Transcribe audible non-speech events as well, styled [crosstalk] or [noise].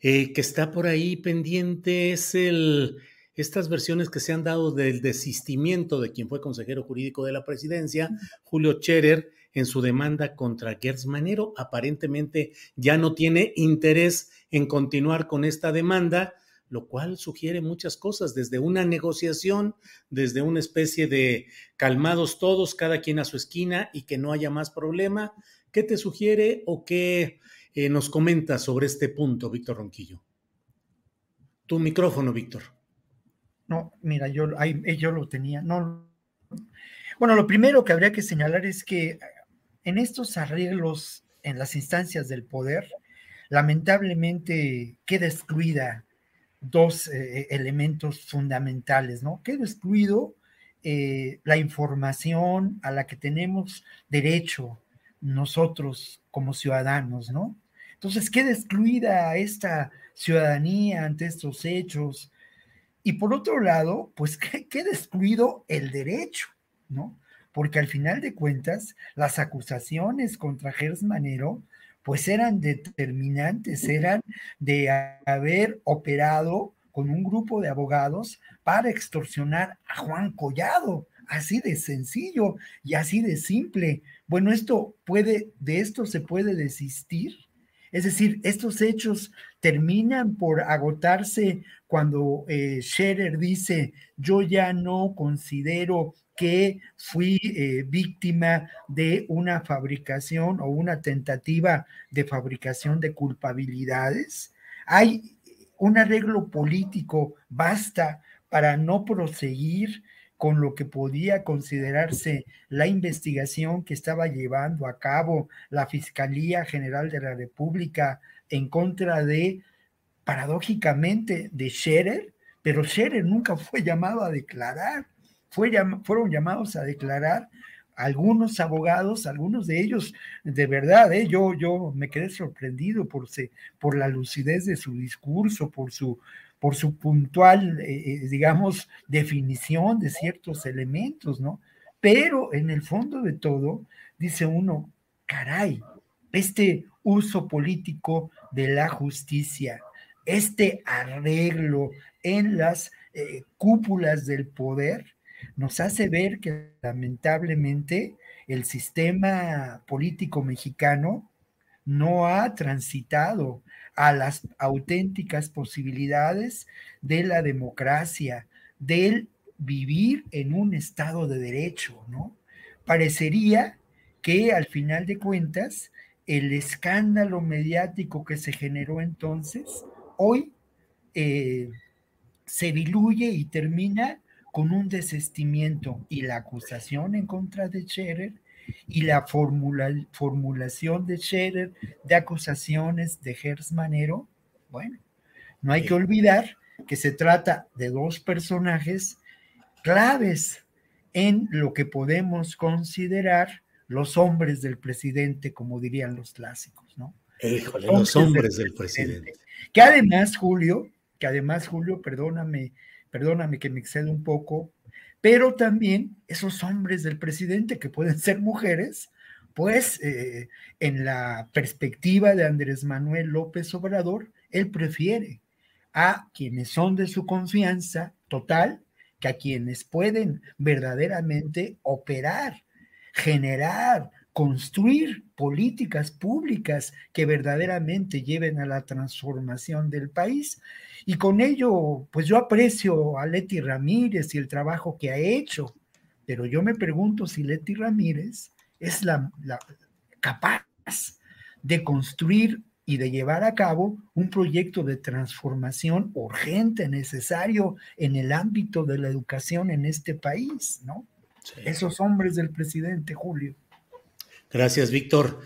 Eh, que está por ahí pendiente es el, estas versiones que se han dado del desistimiento de quien fue consejero jurídico de la presidencia, Julio Scherer, en su demanda contra Gers Manero. Aparentemente ya no tiene interés en continuar con esta demanda, lo cual sugiere muchas cosas, desde una negociación, desde una especie de calmados todos, cada quien a su esquina y que no haya más problema. ¿Qué te sugiere o qué eh, nos comenta sobre este punto, Víctor Ronquillo. Tu micrófono, Víctor. No, mira, yo, eh, yo lo tenía. No. Bueno, lo primero que habría que señalar es que en estos arreglos en las instancias del poder, lamentablemente queda excluida dos eh, elementos fundamentales, ¿no? Queda excluido la información a la que tenemos derecho nosotros como ciudadanos, ¿no? Entonces queda excluida esta ciudadanía ante estos hechos. Y por otro lado, pues [laughs] queda excluido el derecho, ¿no? Porque al final de cuentas, las acusaciones contra Gers Manero, pues eran determinantes, eran de haber operado con un grupo de abogados para extorsionar a Juan Collado, así de sencillo y así de simple. Bueno, esto puede, de esto se puede desistir es decir, estos hechos terminan por agotarse cuando eh, Scherer dice, yo ya no considero que fui eh, víctima de una fabricación o una tentativa de fabricación de culpabilidades. Hay un arreglo político, basta para no proseguir con lo que podía considerarse la investigación que estaba llevando a cabo la Fiscalía General de la República en contra de, paradójicamente, de Scherer, pero Scherer nunca fue llamado a declarar, fue fueron llamados a declarar algunos abogados, algunos de ellos, de verdad, ¿eh? yo, yo me quedé sorprendido por, por la lucidez de su discurso, por su por su puntual, eh, eh, digamos, definición de ciertos elementos, ¿no? Pero en el fondo de todo, dice uno, caray, este uso político de la justicia, este arreglo en las cúpulas del poder, nos hace ver que lamentablemente el sistema político mexicano no ha transitado a las auténticas posibilidades de la democracia, del vivir en un estado de derecho, ¿no? Parecería que al final de cuentas, el escándalo mediático que se generó entonces, hoy eh, se diluye y termina con un desestimiento y la acusación en contra de Scherer y la formulación de Scherer de acusaciones de Manero, bueno, no hay que olvidar que se trata de dos personajes claves en lo que podemos considerar los hombres del presidente, como dirían los clásicos, ¿no? Híjole, los hombres del, presidente. Que además, Julio, que además, Julio, perdóname, perdóname que me excedo un poco, pero también esos hombres del presidente que pueden ser mujeres, pues eh, en la perspectiva de Andrés Manuel López Obrador, él prefiere a quienes son de su confianza total que a quienes pueden verdaderamente operar, generar, construir políticas públicas que verdaderamente lleven a la transformación del país. Y con ello, pues yo aprecio a Leti Ramírez y el trabajo que ha hecho, pero yo me pregunto si Leti Ramírez es la, capaz de construir y de llevar a cabo un proyecto de transformación urgente, necesario en el ámbito de la educación en este país, ¿no? Esos hombres del presidente Julio. Gracias, Víctor.